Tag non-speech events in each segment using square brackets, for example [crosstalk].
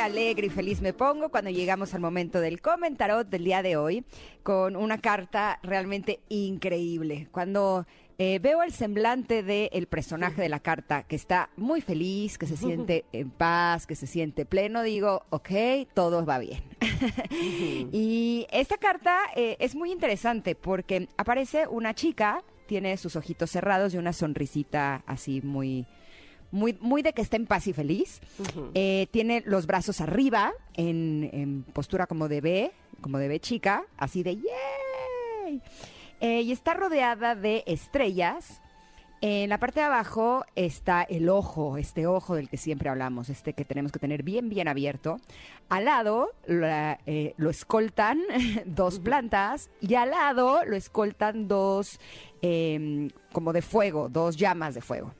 alegre y feliz me pongo cuando llegamos al momento del comentarot del día de hoy con una carta realmente increíble. Cuando eh, veo el semblante del personaje de la carta que está muy feliz, que se siente en paz, que se siente pleno, digo, ok, todo va bien. [laughs] y esta carta eh, es muy interesante porque aparece una chica, tiene sus ojitos cerrados y una sonrisita así muy muy, muy de que está en paz y feliz. Eh, tiene los brazos arriba, en, postura como de B, como de B chica, así de ¡yay! Eh, y está rodeada de estrellas. En la parte de abajo está el ojo, este ojo del que siempre hablamos, este que tenemos que tener bien, bien abierto. Al lado eh, lo escoltan [laughs] dos plantas y al lado lo escoltan dos, em, como de fuego, dos llamas de fuego.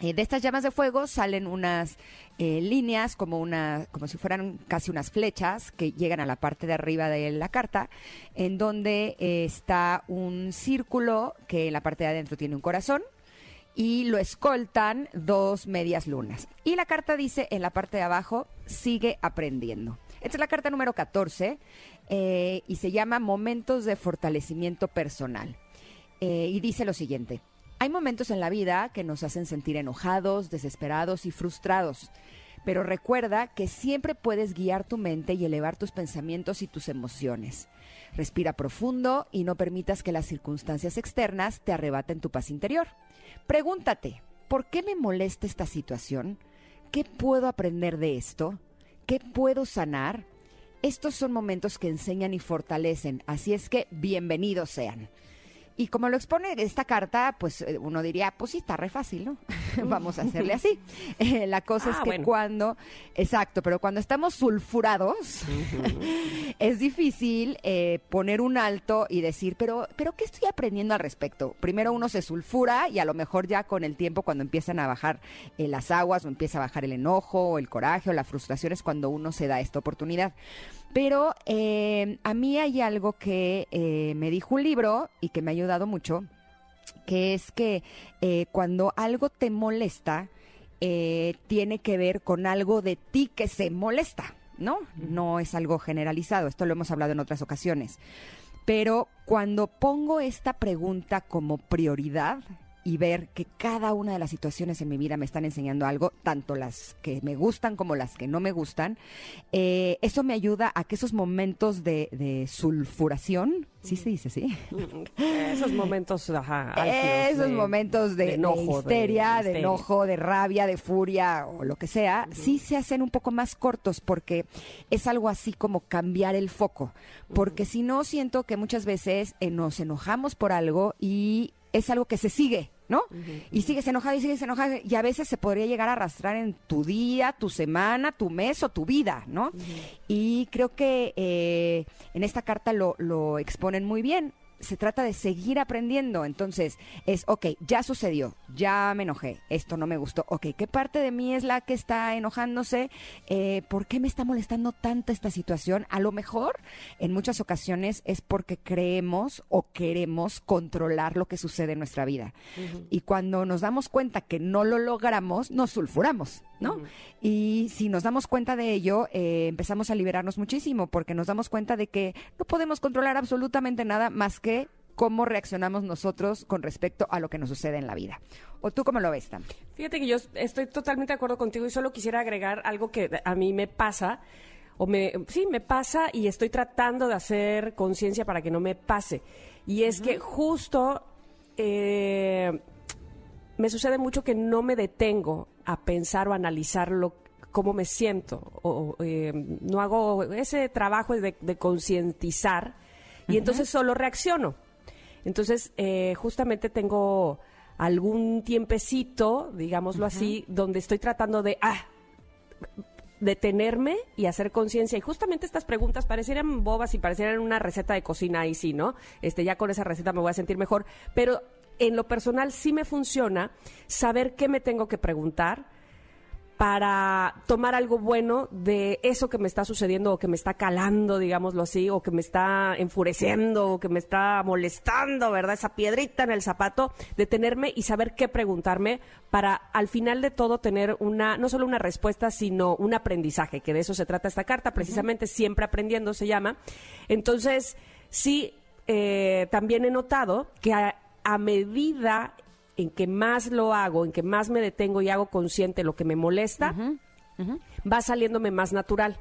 Eh, de estas llamas de fuego salen unas eh, líneas como una, como si fueran casi unas flechas que llegan a la parte de arriba de la carta, en donde eh, está un círculo que en la parte de adentro tiene un corazón y lo escoltan dos medias lunas. Y la carta dice en la parte de abajo, sigue aprendiendo. Esta es la carta número 14 y se llama Momentos de Fortalecimiento Personal. y dice lo siguiente, hay momentos en la vida que nos hacen sentir enojados, desesperados y frustrados. Pero recuerda que siempre puedes guiar tu mente y elevar tus pensamientos y tus emociones. Respira profundo y no permitas que las circunstancias externas te arrebaten tu paz interior. Pregúntate, ¿por qué me molesta esta situación? ¿Qué puedo aprender de esto? ¿Qué puedo sanar? Estos son momentos que enseñan y fortalecen, así es que bienvenidos sean. Y como lo expone esta carta, pues eh, uno diría, pues sí, está re fácil, ¿no? [laughs] Vamos a hacerle así. [laughs] Eh, la cosa es ah, que cuando, exacto, pero cuando estamos sulfurados, [laughs] es difícil eh, poner un alto y decir, pero, pero ¿qué estoy aprendiendo al respecto? Primero uno se sulfura y a lo mejor ya con el tiempo, cuando empiezan a bajar las aguas o empieza a bajar el enojo o el coraje o la frustración, es cuando uno se da esta oportunidad. Pero eh, a mí hay algo que eh, me dijo un libro y que me ha ayudado mucho, que es que eh, cuando algo te molesta, tiene que ver con algo de ti que se molesta, ¿no? No es algo generalizado, esto lo hemos hablado en otras ocasiones. Pero cuando pongo esta pregunta como prioridad, y ver que cada una de las situaciones en mi vida me están enseñando algo, tanto las que me gustan como las que no me gustan, eh, eso me ayuda a que esos momentos de, sulfuración, ¿sí se dice así? [laughs] Esos momentos, ajá, Esos momentos de, enojo, de histeria, de, enojo, de rabia, de furia o lo que sea, sí se hacen un poco más cortos porque es algo así como cambiar el foco. Porque si no, siento que muchas veces eh, nos enojamos por algo y es algo que se sigue, ¿no? Y sigues enojado y sigues enojado y a veces se podría llegar a arrastrar en tu día, tu semana, tu mes o tu vida, ¿no? Y creo que eh, en esta carta lo, lo exponen muy bien se trata de seguir aprendiendo. Entonces, es, ok, ya sucedió, ya me enojé, esto no me gustó. Ok, ¿qué parte de mí es la que está enojándose? Eh, ¿Por qué me está molestando tanto esta situación? A lo mejor, en muchas ocasiones, es porque creemos o queremos controlar lo que sucede en nuestra vida. Y cuando nos damos cuenta que no lo logramos, nos sulfuramos. ¿no? Y si nos damos cuenta de ello, eh, empezamos a liberarnos muchísimo porque nos damos cuenta de que no podemos controlar absolutamente nada más que cómo reaccionamos nosotros con respecto a lo que nos sucede en la vida. ¿O tú cómo lo ves, Tam? Fíjate que yo estoy totalmente de acuerdo contigo y solo quisiera agregar algo que a mí me pasa o me sí me pasa y estoy tratando de hacer conciencia para que no me pase y es que justo eh, me sucede mucho que no me detengo a pensar o analizar lo, cómo me siento. O, eh, no hago ese trabajo de, concientizar y entonces solo reacciono. Entonces, eh, justamente tengo algún tiempecito, digámoslo así, donde estoy tratando de ah, detenerme y hacer conciencia. Y justamente estas preguntas parecieran bobas y parecieran una receta de cocina y sí, ¿no? Este, ya con esa receta me voy a sentir mejor. Pero en lo personal sí me funciona saber qué me tengo que preguntar para tomar algo bueno de eso que me está sucediendo o que me está calando, digámoslo así, o que me está enfureciendo o que me está molestando, ¿verdad? Esa piedrita en el zapato, detenerme y saber qué preguntarme para al final de todo tener una, no solo una respuesta, sino un aprendizaje, que de eso se trata esta carta, precisamente siempre aprendiendo se llama. Entonces, sí, eh, también he notado que a, a medida en que más lo hago, en que más me detengo y hago consciente lo que me molesta, va saliéndome más natural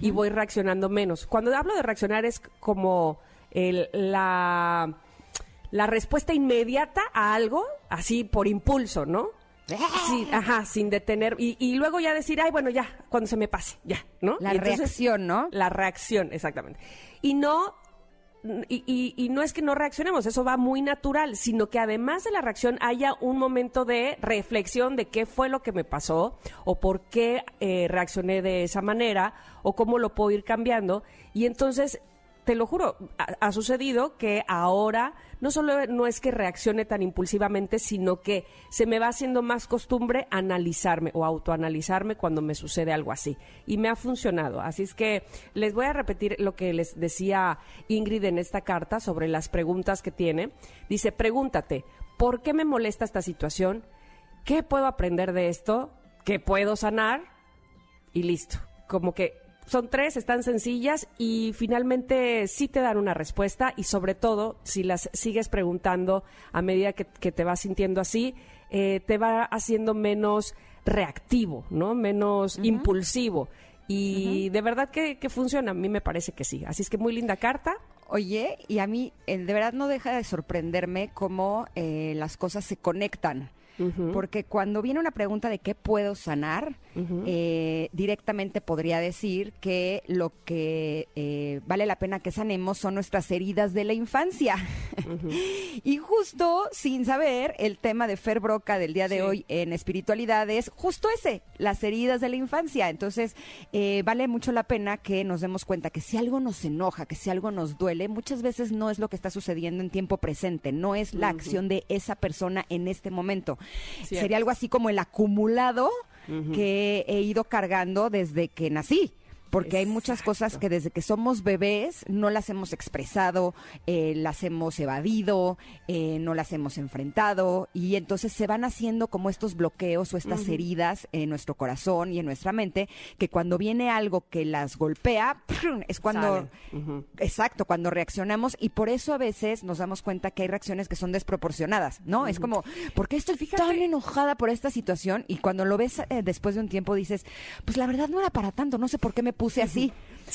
y voy reaccionando menos. Cuando hablo de reaccionar es como el, la, la respuesta inmediata a algo, así por impulso, ¿no? [laughs] Sí, ajá, sin detener. Y, y, luego ya decir, ay, bueno, ya, cuando se me pase, ya, ¿no? La reacción, ¿no? La reacción, exactamente. Y no y, y, no es que no reaccionemos, eso va muy natural, sino que además de la reacción haya un momento de reflexión de qué fue lo que me pasó o por qué eh, reaccioné de esa manera o cómo lo puedo ir cambiando. Y entonces te lo juro, ha, sucedido que ahora no solo no es que reaccione tan impulsivamente, sino que se me va haciendo más costumbre analizarme o autoanalizarme cuando me sucede algo así. Y me ha funcionado. Así es que les voy a repetir lo que les decía Ingrid en esta carta sobre las preguntas que tiene. Dice, pregúntate, ¿por qué me molesta esta situación? ¿Qué puedo aprender de esto? ¿Qué puedo sanar? Y listo. Como que son tres, están sencillas y finalmente sí te dan una respuesta y sobre todo si las sigues preguntando a medida que, te vas sintiendo así, eh, te va haciendo menos reactivo, ¿no? Menos impulsivo. Y de verdad que, funciona, a mí me parece que sí. Así es que muy linda carta. Oye, y a mí eh, de verdad no deja de sorprenderme cómo eh, las cosas se conectan. Porque cuando viene una pregunta de qué puedo sanar, eh, directamente podría decir que lo que eh, vale la pena que sanemos son nuestras heridas de la infancia. [laughs] y justo sin saber, el tema de Fer Broca del día de hoy en espiritualidad es justo ese, las heridas de la infancia. Entonces, eh, vale mucho la pena que nos demos cuenta que si algo nos enoja, que si algo nos duele, muchas veces no es lo que está sucediendo en tiempo presente, no es la acción de esa persona en este momento. Sería algo así como el acumulado que he ido cargando desde que nací porque hay muchas cosas que desde que somos bebés no las hemos expresado, eh, las hemos evadido, eh, no las hemos enfrentado y entonces se van haciendo como estos bloqueos o estas heridas en nuestro corazón y en nuestra mente que cuando viene algo que las golpea es cuando exacto cuando reaccionamos y por eso a veces nos damos cuenta que hay reacciones que son desproporcionadas, ¿no? Es como ¿por qué estoy tan enojada por esta situación? Y cuando lo ves eh, después de un tiempo dices pues la verdad no era para tanto, no sé por qué me puse así.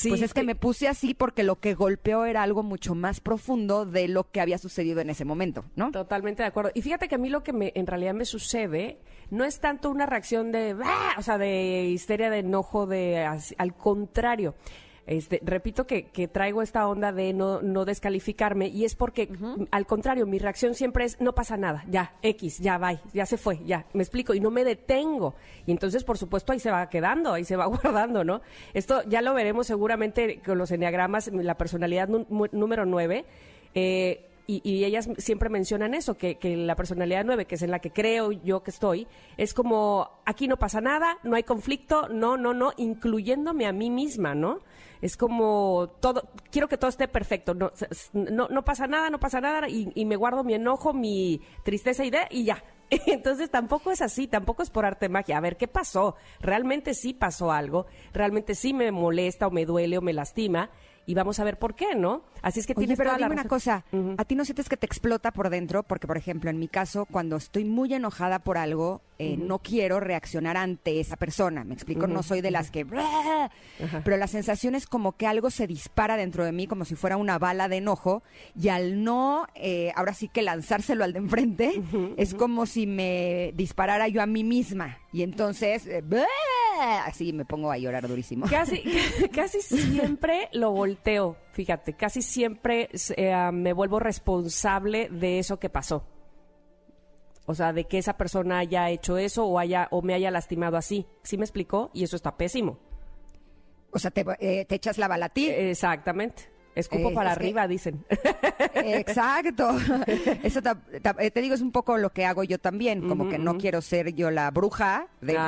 pues es que me puse así porque lo que golpeó era algo mucho más profundo de lo que había sucedido en ese momento, ¿no? Totalmente de acuerdo. Y fíjate que a mí lo que me, en realidad me sucede no es tanto una reacción de, o sea, de histeria, de enojo, de, al contrario. Este, repito que, traigo esta onda de no, no descalificarme y es porque, al contrario, mi reacción siempre es no pasa nada, ya, X, ya, bye, ya se fue, ya, me explico, y no me detengo. Y entonces, por supuesto, ahí se va quedando, ahí se va [laughs] guardando, ¿no? Esto ya lo veremos seguramente con los enneagramas, la personalidad número 9. Eh, y, ellas siempre mencionan eso, que, que, la personalidad 9, que es en la que creo yo que estoy, es como, aquí no pasa nada, no hay conflicto, no, no, no, incluyéndome a mí misma, ¿no? Es como todo, quiero que todo esté perfecto, no, no, no pasa nada, no pasa nada, y, y me guardo mi enojo, mi tristeza y, de, y ya. [laughs] Entonces tampoco es así, tampoco es por arte magia. A ver, ¿qué pasó? Realmente sí pasó algo, realmente sí me molesta o me duele o me lastima y vamos a ver por qué, ¿no? Así es que Oye, pero dime una cosa, ¿a ti no sientes que te explota por dentro? Porque, por ejemplo, en mi caso, cuando estoy muy enojada por algo, eh, no quiero reaccionar ante esa persona, me explico, no soy de las que... Pero la sensación es como que algo se dispara dentro de mí, como si fuera una bala de enojo, y al no, eh, ahora sí que lanzárselo al de enfrente, es como si me disparara yo a mí misma. Y entonces, eh, así me pongo a llorar durísimo. Casi, [laughs] casi siempre lo volteo, fíjate, casi siempre eh, me vuelvo responsable de eso que pasó. O sea, de que esa persona haya hecho eso o haya o me haya lastimado así. ¿Sí me explicó? Y eso está pésimo. O sea, te, eh, echas la bala a ti. Exactamente. Escupo Eh, para es que- arriba, dicen. [laughs] Exacto. [laughs] Eso eh, te digo, es un poco lo que hago yo también, como que no quiero ser yo la bruja de Ah,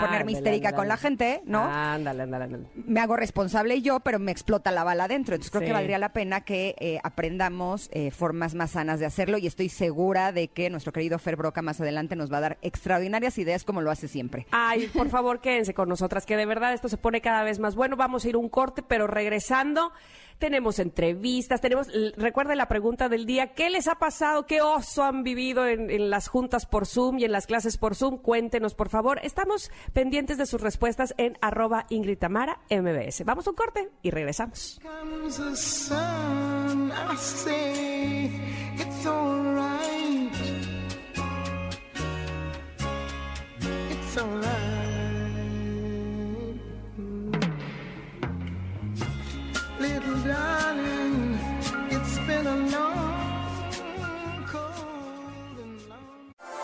¡ah! ponerme histérica con la gente, ¿no? Ándale, ándale, ándale. me hago responsable yo, pero me explota la bala adentro. Entonces creo Sí. que valdría la pena que eh, aprendamos eh, formas más sanas de hacerlo y estoy segura de que nuestro querido Fer Broca más adelante nos va a dar extraordinarias ideas como lo hace siempre. Ay, por favor, quédense con nosotras, que de verdad esto se pone cada vez más bueno. Vamos a ir un corte, pero regresando, tenemos entrevistas, tenemos, recuerden la pregunta del día, ¿qué les ha pasado? ¿Qué oso han vivido en, las juntas por Zoom y en las clases por Zoom? Cuéntenos, por favor. Estamos pendientes de sus respuestas en arroba Ingrid MBS. Vamos a un corte y regresamos. it's.